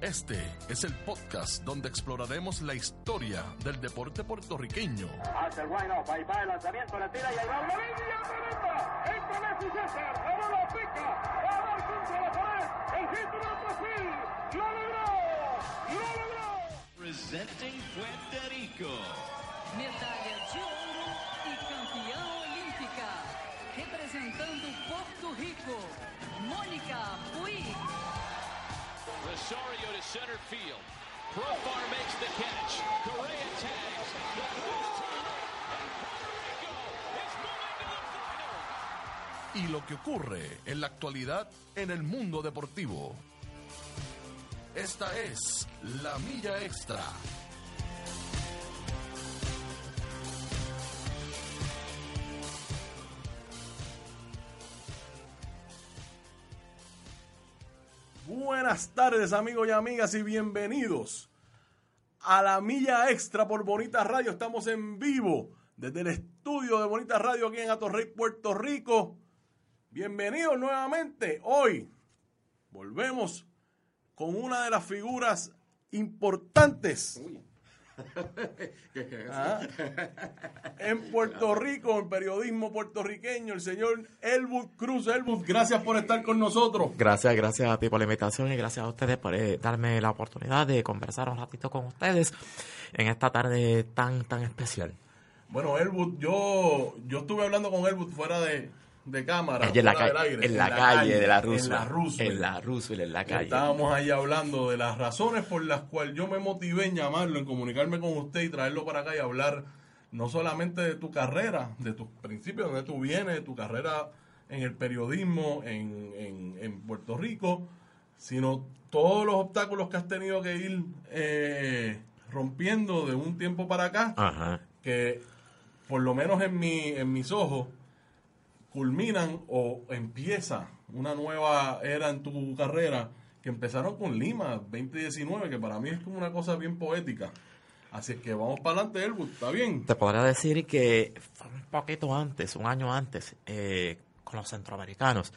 Este es el podcast donde exploraremos la historia del deporte puertorriqueño. Hace el wind up, ahí va el lanzamiento, la tira y ahí va tremenda. Entra Messi César, la bola pica, va a dar contra la pared. El hit número 3000, lo logró, lo logró. Presenting Puerto Rico. Medalha de ouro e campeã olímpica. Representando Porto Rico, Mônica Puig. Rosario to center field. Profar makes the catch. Correa tags. The final. Y lo que ocurre en la actualidad en el mundo deportivo. Esta es la milla extra. Buenas tardes amigos y amigas y bienvenidos a la milla extra por Bonita Radio. Estamos en vivo desde el estudio de Bonita Radio aquí en Atorrey, Puerto Rico. Bienvenidos nuevamente. Hoy volvemos con una de las figuras importantes Ah. en Puerto Rico, en periodismo puertorriqueño, el señor Elwood Cruz. Elwood, gracias por estar con nosotros. Gracias, gracias a ti por la invitación y gracias a ustedes por eh, darme la oportunidad de conversar un ratito con ustedes en esta tarde tan, tan especial. Bueno, Elwood, yo, yo estuve hablando con Elwood fuera de, de cámara. Allí en la, calle, del aire, en la calle de la En Roosevelt. la Roosevelt. En la en la calle. Estábamos ahí hablando de las razones por las cuales yo me motivé en llamarlo, en comunicarme con usted y traerlo para acá y hablar no solamente de tu carrera, de tus principios, de donde tú vienes, de tu carrera en el periodismo en, en, en Puerto Rico, sino todos los obstáculos que has tenido que ir eh, rompiendo de un tiempo para acá, Ajá. que por lo menos en, mi, en mis ojos culminan o empieza una nueva era en tu carrera que empezaron con Lima 2019, que para mí es como una cosa bien poética. Así es que vamos para adelante, Elwood, ¿está bien? Te podría decir que fue un poquito antes, un año antes, eh, con los centroamericanos,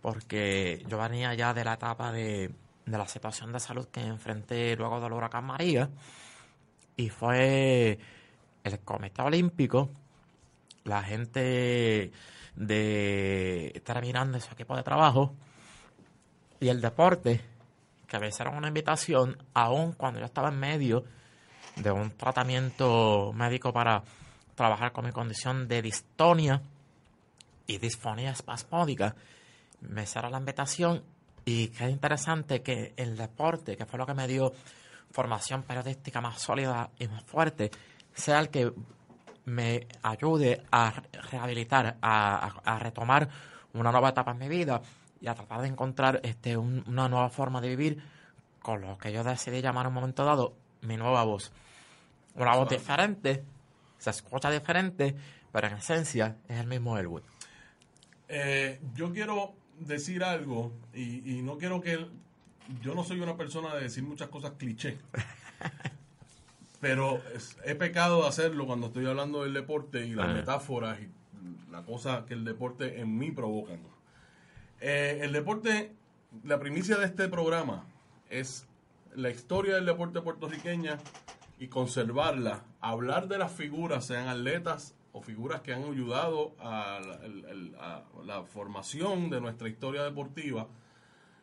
porque yo venía ya de la etapa de, de la situación de salud que enfrenté luego del huracán María, y fue el Comité Olímpico, la gente de estar mirando su equipo de trabajo y el deporte, que me hicieron una invitación, aún cuando yo estaba en medio de un tratamiento médico para trabajar con mi condición de distonia y disfonía espasmódica. Me hicieron la invitación y qué interesante que el deporte, que fue lo que me dio formación periodística más sólida y más fuerte, sea el que me ayude a rehabilitar, a, a- a retomar una nueva etapa en mi vida y a tratar de encontrar este, un- una nueva forma de vivir con lo que yo decidí llamar en un momento dado mi nueva voz. Una voz diferente, se escucha diferente, pero en esencia es el mismo Elwood. Eh, yo quiero decir algo y, y no quiero que... Yo no soy una persona de decir muchas cosas cliché. Pero es- he pecado de hacerlo cuando estoy hablando del deporte y las metáforas y la cosa que el deporte en mí provocan. Eh, el deporte, la primicia de este programa es la historia del deporte puertorriqueña y conservarla, hablar de las figuras, sean atletas o figuras que han ayudado a la, a la formación de nuestra historia deportiva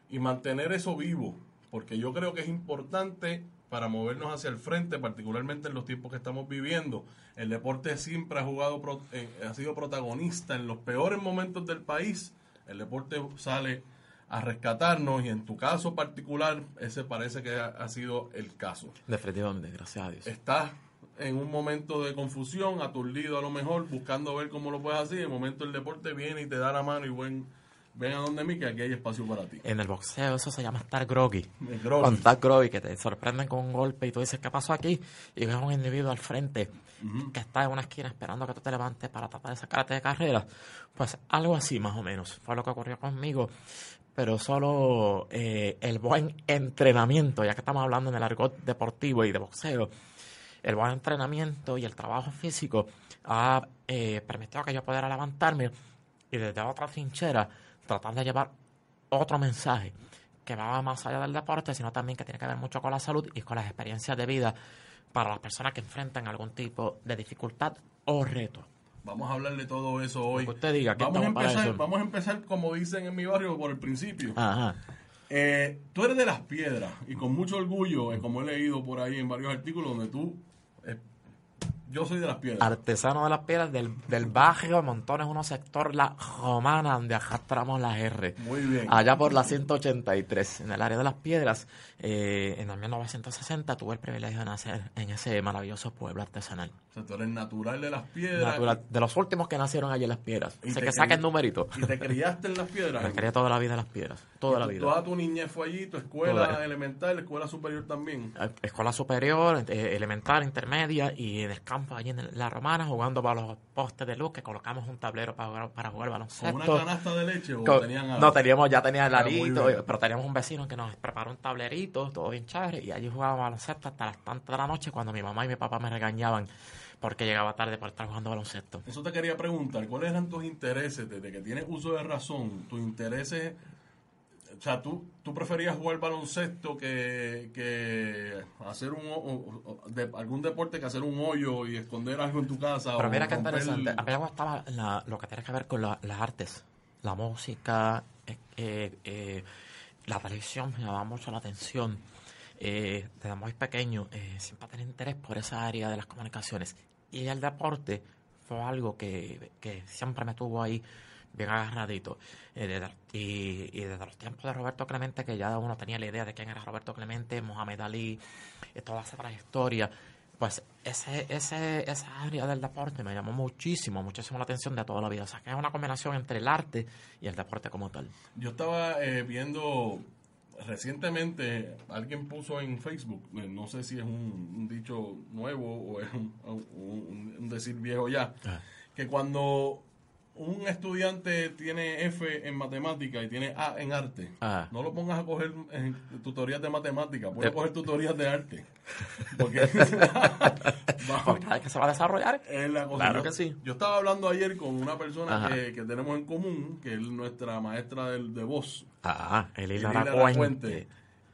y mantener eso vivo, porque yo creo que es importante para movernos hacia el frente, particularmente en los tiempos que estamos viviendo. El deporte siempre ha jugado, eh, ha sido protagonista en los peores momentos del país. El deporte sale a rescatarnos y en tu caso particular ese parece que ha, ha sido el caso. Definitivamente, gracias a Dios. Estás en un momento de confusión, aturdido a lo mejor, buscando ver cómo lo puedes hacer. De momento el deporte viene y te da la mano y buen, ven a donde mí que aquí hay espacio para ti. En el boxeo eso se llama estar groggy. Groggy. Cuando estás groggy, que te sorprenden con un golpe y tú dices, ¿qué pasó aquí? Y ves a un individuo al frente que está en una esquina esperando que tú te levantes para tratar de sacarte de carrera. Pues algo así más o menos fue lo que ocurrió conmigo. Pero solo eh, el buen entrenamiento, ya que estamos hablando en el argot deportivo y de boxeo, el buen entrenamiento y el trabajo físico ha eh, permitido que yo pudiera levantarme y desde otra trinchera tratar de llevar otro mensaje que va más allá del deporte, sino también que tiene que ver mucho con la salud y con las experiencias de vida para las personas que enfrentan algún tipo de dificultad o reto. Vamos a hablar de todo eso hoy. Que usted diga, vamos, a empezar, vamos a empezar, como dicen en mi barrio, por el principio. Ajá. Eh, tú eres de las piedras y con mucho orgullo, eh, como he leído por ahí en varios artículos, donde tú... eh, yo soy de las piedras. Artesano de las piedras del, del barrio Montones, uno sector La Romana, donde arrastramos las R. Muy bien. Allá por la 183, en el área de las piedras, eh, en el 1960 tuve el privilegio de nacer en ese maravilloso pueblo artesanal. O sea, tú eres natural de las piedras. Natural- de los últimos que nacieron allí en las piedras. Sé te que saquen numerito. Y te criaste en las piedras. Me quería toda la vida en las piedras. Toda Y la tu- vida. Toda tu niñez fue allí, tu escuela Toda. elemental, escuela superior también. Eh, Escuela superior, eh, elemental, intermedia y en el campo allí en la romana jugando para los postes de luz que colocamos un tablero para jugar, para jugar ¿Con baloncesto. una canasta de leche o tenían no teníamos ya tenía el arito pero teníamos un vecino que nos preparó un tablerito todo bien chévere y allí jugábamos baloncesto hasta las tantas de la noche cuando mi mamá y mi papá me regañaban porque llegaba tarde por estar jugando baloncesto Eso te quería preguntar, ¿cuáles eran tus intereses desde que tienes uso de razón? Tus intereses, o sea, ¿tú, tú preferías jugar baloncesto que, que hacer un, o- de, algún deporte que hacer un hoyo y esconder algo en tu casa? pero mira qué interesante a mí me gustaba la- lo que tiene que ver con la- las artes la música eh, eh, eh, la televisión me llamaba mucho la atención eh, desde muy pequeño eh, siempre tenía interés por esa área de las comunicaciones y el deporte fue algo que, que siempre me tuvo ahí bien agarradito. Eh, desde- y, y desde los tiempos de Roberto Clemente, que ya uno tenía la idea de quién era Roberto Clemente, Mohamed Ali, y toda esa trayectoria, pues ese, ese, esa área del deporte me llamó muchísimo, muchísimo la atención de toda la vida. O sea, que es una combinación entre el arte y el deporte como tal. Yo estaba eh, viendo recientemente, alguien puso en Facebook, eh, no sé si es un, un dicho nuevo o es un, un- un decir viejo ya, que cuando un estudiante tiene F en matemática y tiene A en arte, Ah. no lo pongas a coger en tutorías de matemática, ponlo Eh. coger tutorías de arte. Porque que se va a desarrollar, la. Claro Yo- que sí. Yo estaba hablando ayer con una persona que, que tenemos en común, que es nuestra maestra del, de voz, ah, el Elena Hilara Lafuente.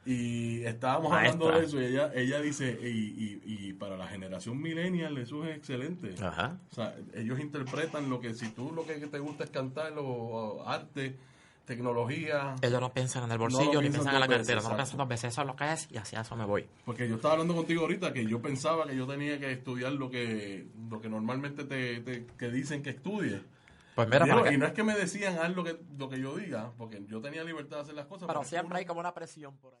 Y estábamos Maestra. hablando de eso y ella, ella dice, y, y, y para la generación millennial eso es excelente. Ajá. O sea, ellos interpretan lo que, si tú lo que te gusta es cantar o, o arte, tecnología, Ellos no piensan en el No bolsillo lo ni piensan en la cartera, no piensan dos veces, eso es lo que es y hacia eso me voy. porque yo estaba hablando contigo ahorita que yo pensaba que yo tenía que estudiar lo que, lo que normalmente te, te- que dicen que estudie. Pues mira, Digo, y no es que me decían haz lo que, lo que yo diga, porque yo tenía libertad de hacer las cosas. pero siempre hay como una presión por ahí.